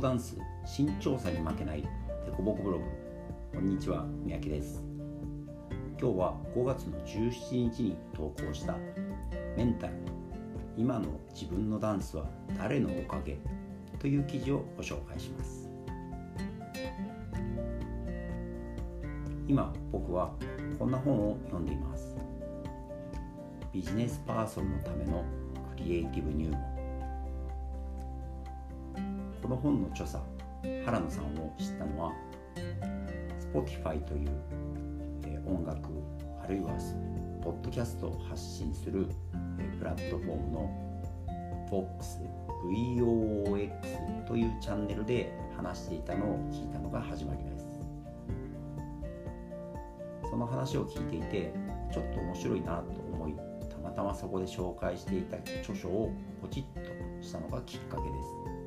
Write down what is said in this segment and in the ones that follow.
ダンス新調査に負けないデコボコブログ。こんにちは三宅です。今日は5月の17日に投稿したメンタル今の自分のダンスは誰のおかげという記事をご紹介します。今僕はこんな本を読んでいます。ビジネスパーソンのためのクリエイティブ入門。の本の著者原野さんを知ったのは Spotify という、え音楽あるいはポッドキャストを発信する、えプラットフォームの VOX VOX というチャンネルで話していたのを聞いたのが始まりです。その話を聞いていてちょっと面白いなと思いたまたまそこで紹介していた著書をポチッとしたのがきっかけです。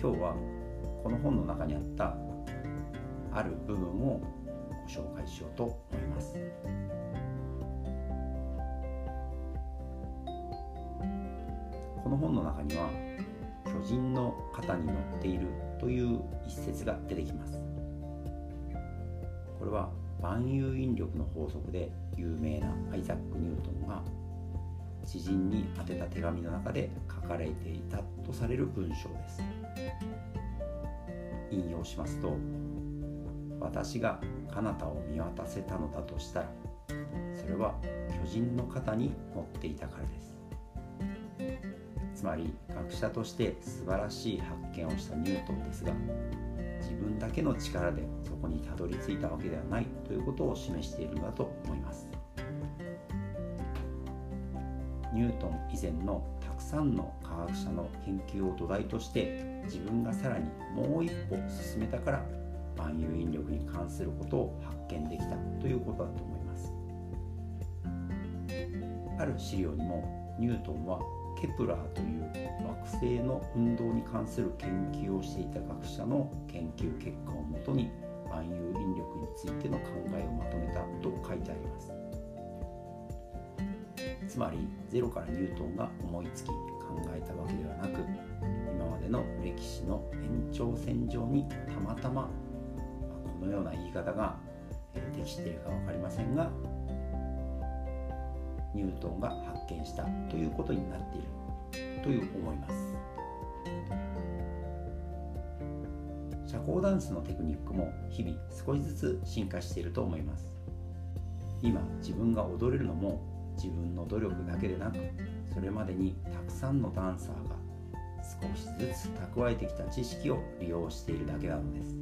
今日はこの本の中にあったある部分をご紹介しようと思います。この本の中には巨人の肩に乗っているという一節が出てきます。これは万有引力の法則で有名なアイザック・ニュートンが知人に宛てた手紙の中で書かれていたとされる文章です。引用しますと私が彼方を見渡せたのだとしたらそれは巨人の肩に乗っていたからですつまり学者として素晴らしい発見をしたニュートンですが自分だけの力でそこにたどり着いたわけではないということを示しているのだと思います。ニュートン以前のたくさんの科学者の研究を土台として自分がさらにもう一歩進めたから万有引力に関することを発見できたということだと思います。ある資料にもニュートンはケプラーという惑星の運動に関する研究をしていた学者の研究結果をもとに万有引力についての考えをまとめたと書いてあります。つまりゼロからニュートンが思いつき考えたわけではなく今までの歴史の延長線上にたまたまこのような言い方が適しているか分かりませんがニュートンが発見したということになっているという思います。社交ダンスのテクニックも日々少しずつ進化していると思います。今自分が踊れるのも自分の努力だけでなくそれまでにたくさんのダンサーが少しずつ蓄えてきた知識を利用しているだけなのです。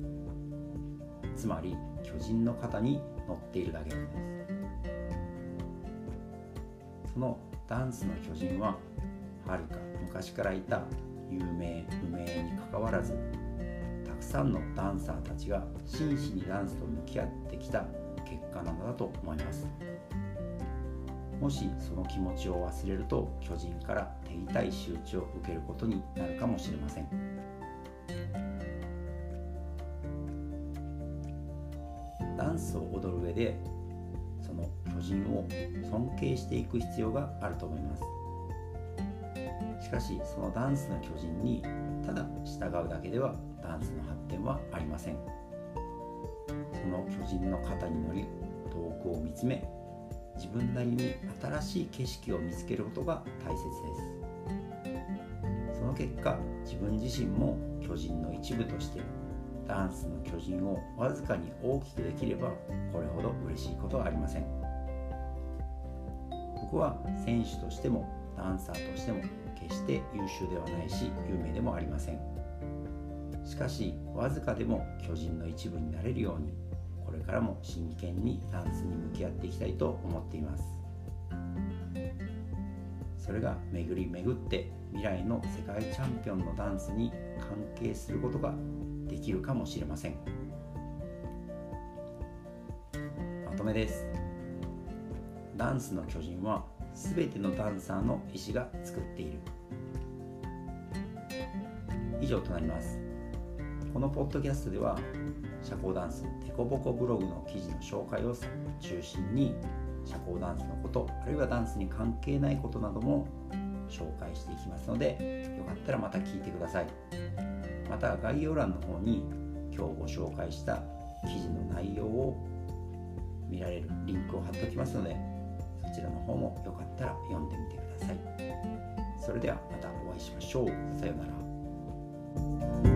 つまり巨人の肩に乗っているだけなのです。そのダンスの巨人ははるか昔からいた有名無名にかかわらずたくさんのダンサーたちが真摯にダンスと向き合ってきた結果なのだと思います。もしその気持ちを忘れると巨人から手痛い仕打ちを受けることになるかもしれません。ダンスを踊る上でその巨人を尊敬していく必要があると思います。しかしそのダンスの巨人にただ従うだけではダンスの発展はありません。その巨人の肩に乗り遠くを見つめ自分なりに新しい景色を見つけることが大切です。その結果自分自身も巨人の一部としてダンスの巨人をわずかに大きくできればこれほど嬉しいことはありません。僕は選手としてもダンサーとしても決して優秀ではないし有名でもありません。しかしわずかでも巨人の一部になれるようにこれからも真剣にダンスに向き合っていきたいと思っています。それが巡り巡って未来の世界チャンピオンのダンスに関係することができるかもしれません。まとめです。ダンスの巨人は全てのダンサーの意思が作っている。以上となります。このポッドキャストでは社交ダンスデコボコブログの記事の紹介を中心に社交ダンスのことあるいはダンスに関係ないことなども紹介していきますのでよかったらまた聞いてください。また概要欄の方に今日ご紹介した記事の内容を見られるリンクを貼っておきますのでそちらの方もよかったら読んでみてください。それではまたお会いしましょう。さようなら。